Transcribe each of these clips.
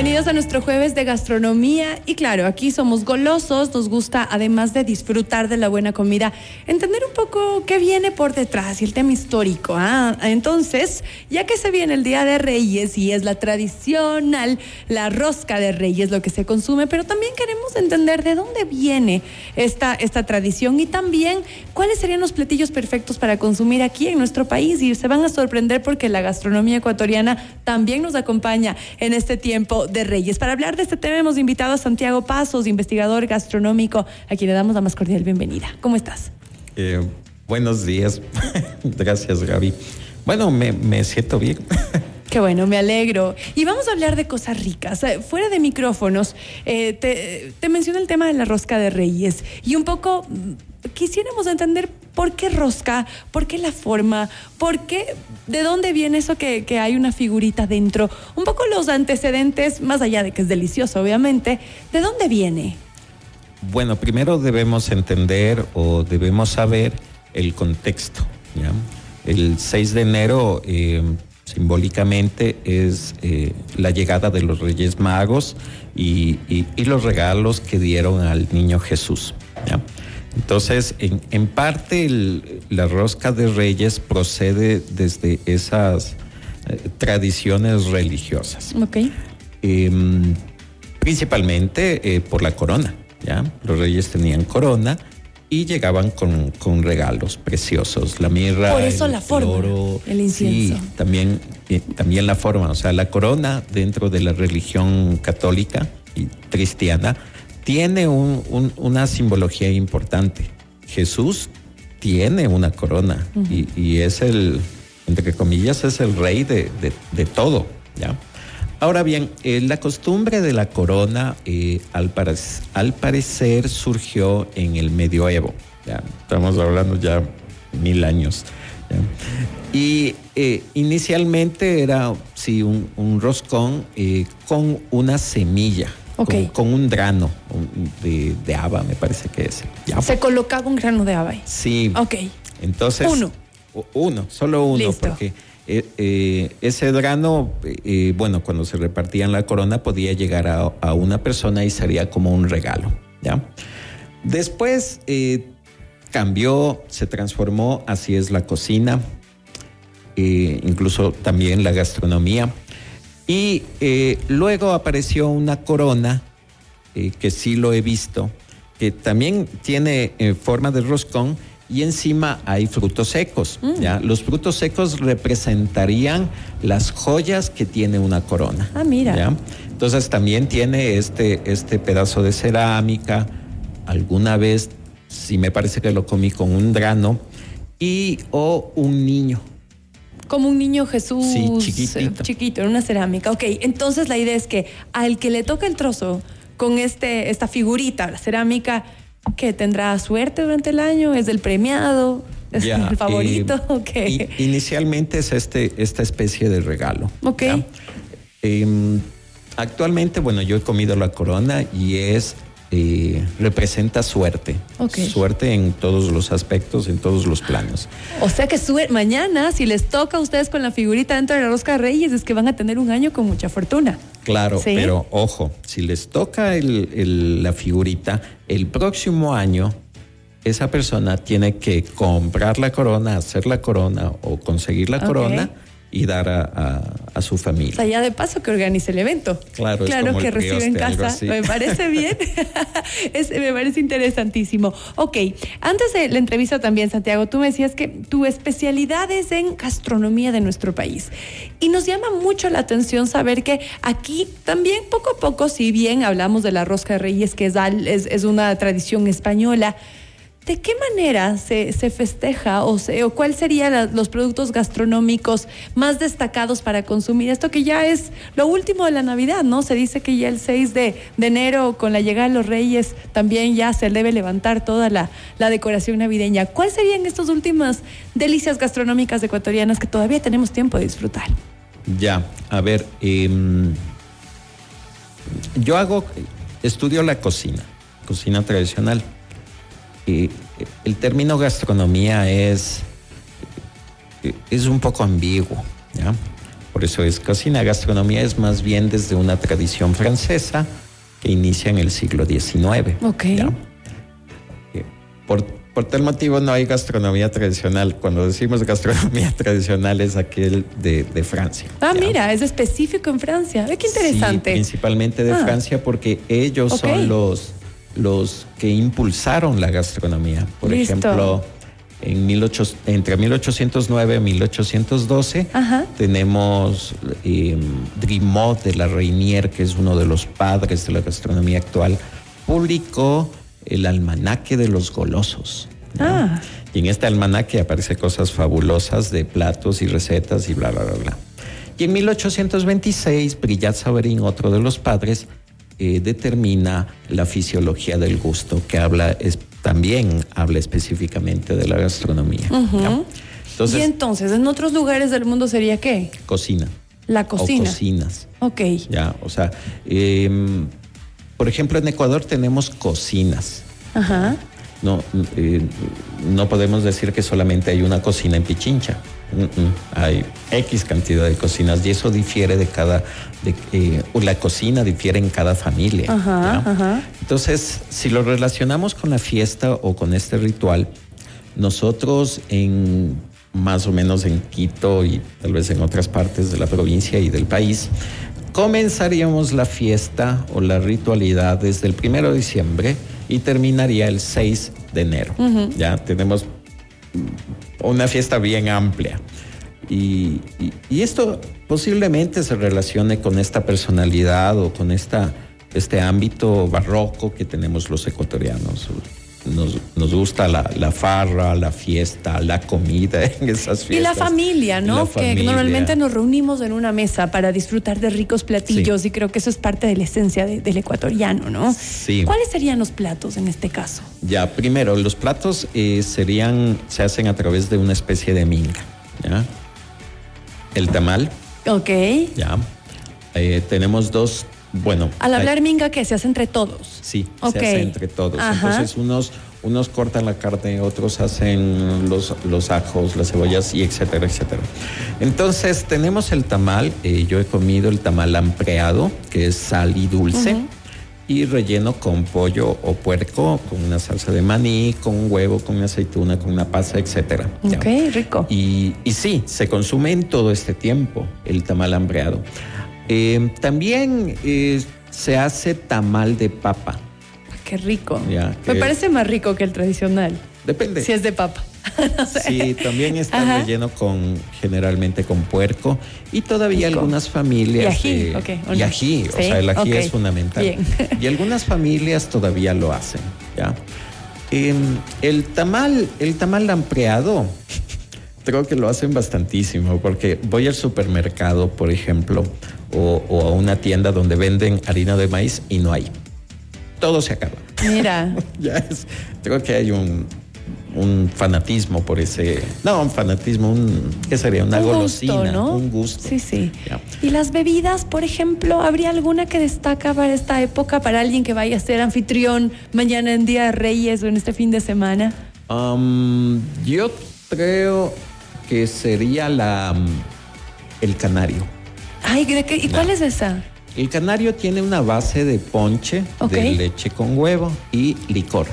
Bienvenidos a nuestro jueves de gastronomía y claro, aquí somos golosos, nos gusta además de disfrutar de la buena comida, entender un poco qué viene por detrás y el tema histórico. ¿ah? Entonces, ya que se viene el Día de Reyes y es la tradicional, la rosca de Reyes lo que se consume, pero también queremos entender de dónde viene esta, esta tradición y también cuáles serían los platillos perfectos para consumir aquí en nuestro país y se van a sorprender porque la gastronomía ecuatoriana también nos acompaña en este tiempo de Reyes. Para hablar de este tema hemos invitado a Santiago Pasos, investigador gastronómico, a quien le damos la más cordial bienvenida. ¿Cómo estás? Eh, buenos días. Gracias, Gaby. Bueno, me, siento bien. Qué bueno, me alegro. Y vamos a hablar de cosas ricas. Eh, fuera de micrófonos, eh, te, te mencioné el tema de la rosca de reyes y un poco quisiéramos entender por qué rosca, por qué la forma, por qué, de dónde viene eso que, hay una figurita dentro, un poco los antecedentes, más allá de que es delicioso, obviamente, ¿de dónde viene? Bueno, primero debemos entender o debemos saber el contexto. El 6 de enero eh, simbólicamente es eh, la llegada de los Reyes Magos y, los regalos que dieron al niño Jesús. Entonces, en, parte la rosca de reyes procede desde esas eh, tradiciones religiosas. Ok. Em, principalmente eh, por la corona, ¿ya? Los reyes tenían corona y llegaban con, regalos preciosos, la mirra, Por eso la forma, oro, el incienso. Sí, también, eh, también la forma, o sea, la corona dentro de la religión católica y cristiana tiene una simbología importante. Jesús tiene una corona y, es el, entre comillas, es el rey de, todo. ¿ya? Ahora bien, eh, la costumbre de la corona eh, al, al, parecer surgió en el medioevo. ¿ya? Estamos hablando ya mil años. Y eh, inicialmente era sí, un, roscón con una semilla con, un grano de, de, haba, me parece que es. Se colocaba un grano de haba. Sí. Ok. Entonces. Uno. Uno, solo uno, porque eh, eh, ese grano, eh, bueno, cuando se repartía en la corona podía llegar a, una persona y sería como un regalo, ¿ya? Después cambió, se transformó, así es la cocina, incluso también la gastronomía. Y eh, luego apareció una corona, eh, que sí lo he visto, que también tiene eh, forma de roscón y encima hay frutos secos. Mm. ¿ya? Los frutos secos representarían las joyas que tiene una corona. Ah, mira. ¿ya? Entonces también tiene este, este pedazo de cerámica. Alguna vez, sí me parece que lo comí con un grano y o un niño como un niño Jesús eh, chiquito en una cerámica. Ok, entonces la idea es que al que le toca el trozo con este, esta figurita, la cerámica, que tendrá suerte durante el año, es el premiado, es el favorito. okay. Inicialmente es este, esta especie de regalo. Ok. Em, actualmente, bueno, yo he comido la corona y es eh, representa suerte. Suerte en todos los aspectos, en todos los planos. O sea que mañana, si les toca a ustedes con la figurita dentro de la Rosca de Reyes, es que van a tener un año con mucha fortuna. Claro, pero ojo, si les toca la figurita, el próximo año esa persona tiene que comprar la corona, hacer la corona o conseguir la corona y dar a, su familia. O sea, ya de paso que organice el evento. Claro, claro que recibe en casa. Me parece bien. me parece interesantísimo. Ok, antes de la entrevista también, Santiago, tú me decías que tu especialidad es en gastronomía de nuestro país. Y nos llama mucho la atención saber que aquí también poco a poco, si bien hablamos de la rosca de reyes, que es, es una tradición española, ¿De qué manera se, festeja o, o cuáles serían los productos gastronómicos más destacados para consumir? Esto que ya es lo último de la Navidad, ¿no? Se dice que ya el 6 de, enero, con la llegada de los Reyes, también ya se debe levantar toda la, decoración navideña. ¿Cuáles serían estas últimas delicias gastronómicas ecuatorianas que todavía tenemos tiempo de disfrutar? Ya, a ver, em, yo hago, estudio la cocina, cocina tradicional el término gastronomía es, es un poco ambiguo, ¿ya? por eso es cocina. Gastronomía es más bien desde una tradición francesa que inicia en el siglo XIX. Ok. Eh, por, por, tal motivo no hay gastronomía tradicional. Cuando decimos gastronomía tradicional es aquel de, Francia. Ah, mira, es específico en Francia. qué interesante. Sí, principalmente de ah. Francia porque ellos son los, los que impulsaron la gastronomía. Por ejemplo en entre 1809 y 1812 tenemos eh, Drimot de la Reinier, que es uno de los padres de la gastronomía actual, publicó el almanaque de los golosos. Ah. Y en este almanaque aparecen cosas fabulosas de platos y recetas y bla, bla, bla, bla. Y en 1826, Brillat Savarin, otro de los padres, eh, determina la fisiología del gusto, que habla también habla específicamente de la gastronomía. y entonces, en otros lugares del mundo sería qué? Cocina. La cocina. O cocinas. Ok. Ya, o sea, em, por ejemplo, en Ecuador tenemos cocinas. Ajá. No, eh, no podemos decir que solamente hay una cocina en Pichincha. Hay X cantidad de cocinas y eso difiere de cada, de, eh, la cocina difiere en cada familia. Entonces, si lo relacionamos con la fiesta o con este ritual, nosotros en más o menos en Quito y tal vez en otras partes de la provincia y del país, comenzaríamos la fiesta o la ritualidad desde el primero de diciembre y terminaría el 6 de enero. Ya tenemos una fiesta bien amplia. Y, esto posiblemente se relacione con esta personalidad o con esta, este ámbito barroco que tenemos los ecuatorianos. Nos, gusta la, farra, la fiesta, la comida en esas fiestas. Y la familia, ¿no? que normalmente nos reunimos en una mesa para disfrutar de ricos platillos y creo que eso es parte de la esencia del ecuatoriano, ¿no? Sí. ¿Cuáles serían los platos en este caso? Ya, primero, los platos eh, serían, se hacen a través de una especie de minga, ¿ya? El tamal. Ok. Ya. Eh, tenemos dos bueno. Al hablar minga, que se hace entre todos. Sí, se hace entre todos. Entonces, unos, unos cortan la carne, otros hacen los, los ajos, las cebollas y etcétera, etcétera. Entonces, tenemos el tamal. Eh, yo he comido el tamal ampreado, que es sal y dulce. Y relleno con pollo o puerco, con una salsa de maní, con un huevo, con una aceituna, con una pasa, etcétera. Ok, rico. Y, y sí, se consume en todo este tiempo el tamal hambreado. Eh, también eh, se hace tamal de papa. Qué rico. Me parece más rico que el tradicional. Depende. Si es de papa. Sí, también está relleno con generalmente con puerco y todavía algunas familias y ají, y ají, o sea, el ají es fundamental. Y algunas familias todavía lo hacen, ¿ya? Em, el tamal, el tamal ampliado, creo que lo hacen bastantísimo porque voy al supermercado, por ejemplo, o, a una tienda donde venden harina de maíz y no hay. Todo se acaba. Mira. ya es, creo que hay un, un fanatismo por ese. No, un fanatismo, un. ¿Qué sería? Una golosina. ¿no? Un gusto. Sí, sí. ¿Y las bebidas, por ejemplo, habría alguna que destaca para esta época, para alguien que vaya a ser anfitrión mañana en Día de Reyes o en este fin de semana? Um, yo creo que sería la, el canario. Ay, ¿y cuál es esa? El canario tiene una base de ponche de leche con huevo y licor.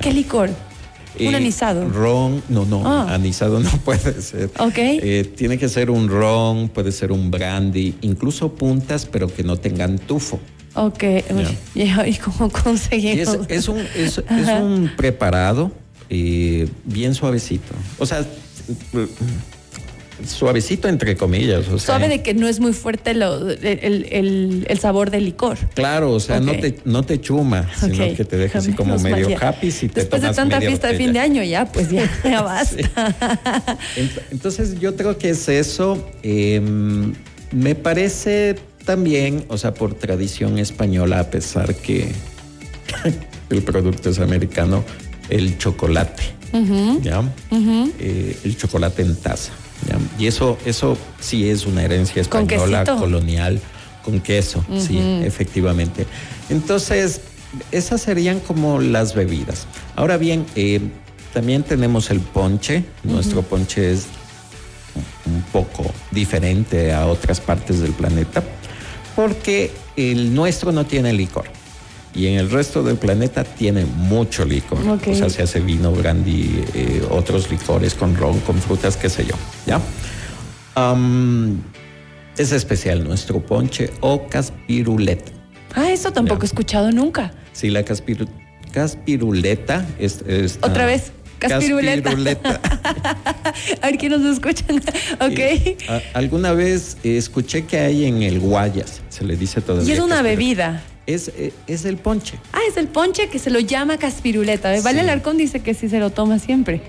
¿Qué licor? ¿Un eh, anisado? Ron, no, no, ah. anisado no puede ser. Ok. Eh, tiene que ser un ron, puede ser un brandy, incluso puntas, pero que no tengan tufo. Ok, ¿y cómo conseguimos? Es, un, es, un preparado eh, bien suavecito. O sea, suavecito entre comillas. Suave de que no es muy fuerte el, sabor del licor. Claro, o sea, no, te, no te chuma, sino que te deja así como medio happy si te Después de tanta fiesta de fin de año ya, pues ya, ya basta. Entonces yo creo que es eso. Em, me parece también, o sea, por tradición española, a pesar que el producto es americano, el chocolate. ¿ya? Eh, el chocolate en taza. Y eso, eso sí es una herencia española, colonial, con queso, sí, efectivamente. Entonces, esas serían como las bebidas. Ahora bien, eh, también tenemos el ponche. Nuestro ponche es un poco diferente a otras partes del planeta, porque el nuestro no tiene licor. Y en el resto del planeta tiene mucho licor. O sea, se hace vino, brandy, eh, otros licores con ron, con frutas, qué sé yo. ¿Ya? es especial nuestro ponche o caspiruleta. Ah, eso tampoco he escuchado nunca. Sí, la caspiruleta es... Otra vez. Caspiruleta. a ver quién nos escuchan. ok. alguna vez escuché que hay en el Guayas, se le dice todavía. Y es una bebida. Es, eh, es, el ponche. Ah, es el ponche que se lo llama caspiruleta. Vale Alarcón dice que sí se lo toma siempre.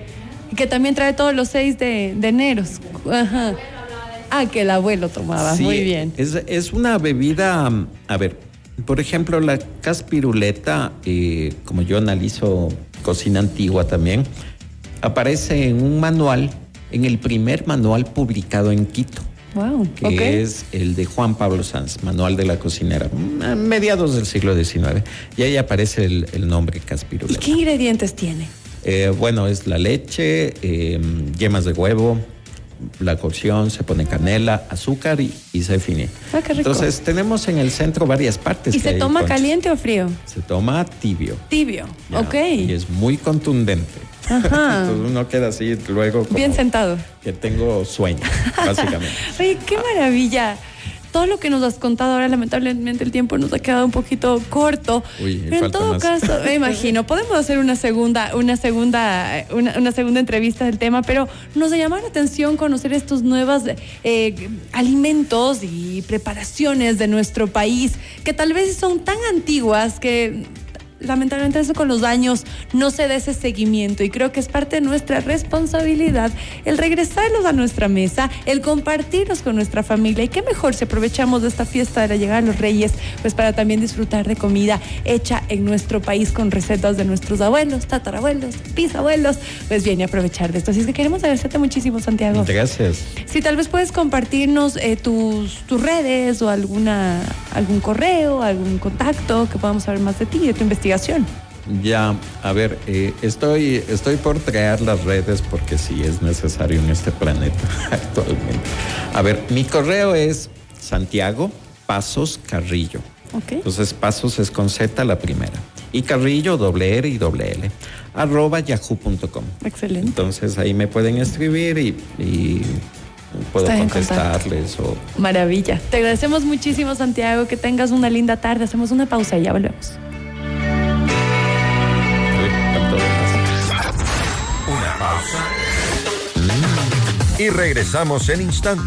Y que también trae todos los 6 de, de eneros. Ajá. Ah, que el abuelo tomaba. Muy bien. Es, es una bebida, a ver, por ejemplo, la caspiruleta, eh, como yo analizo cocina antigua también, aparece en un manual, en el primer manual publicado en Quito. Wow, que es el de Juan Pablo Sanz, Manual de la Cocinera, a mediados del siglo XIX. Y ahí aparece el, nombre caspiruleta. ¿Y qué ingredientes tiene? Eh, bueno, es la leche, eh, yemas de huevo, la cocción, se pone canela, azúcar y, se define. Ah, qué rico. Entonces tenemos en el centro varias partes. ¿Y se toma caliente o frío? Se toma tibio. Tibio, ok. Y es muy contundente. Ajá. Entonces uno queda así luego. Bien sentado. Que tengo sueño, básicamente. Oye, qué maravilla todo lo que nos has contado ahora, lamentablemente el tiempo nos ha quedado un poquito corto. pero en todo caso, me imagino, podemos hacer una segunda, una segunda, una, segunda entrevista del tema, pero nos llamado la atención conocer estos nuevos eh, alimentos y preparaciones de nuestro país que tal vez son tan antiguas que lamentablemente eso con los años no se da ese seguimiento y creo que es parte de nuestra responsabilidad el regresarlos a nuestra mesa, el compartirlos con nuestra familia y qué mejor si aprovechamos de esta fiesta de la llegada de los reyes pues para también disfrutar de comida hecha en nuestro país con recetas de nuestros abuelos, tatarabuelos, bisabuelos, pues bien y aprovechar de esto. Así es que queremos agradecerte muchísimo Santiago. Gracias. Si tal vez puedes compartirnos eh, tus, tus redes o alguna, algún correo, algún contacto que podamos saber más de ti y de tu investigación ya, a ver, eh, estoy, estoy por crear las redes porque sí es necesario en este planeta actualmente. A ver, mi correo es Santiago Pasos Carrillo. Entonces, Pasos es con Z la primera. Y Carrillo, doble R y doble L. Arroba yahoo.com. Excelente. Entonces ahí me pueden escribir y, puedo contestarles. O... Maravilla. Te agradecemos muchísimo, Santiago. Que tengas una linda tarde. Hacemos una pausa y ya volvemos. Y regresamos en instante.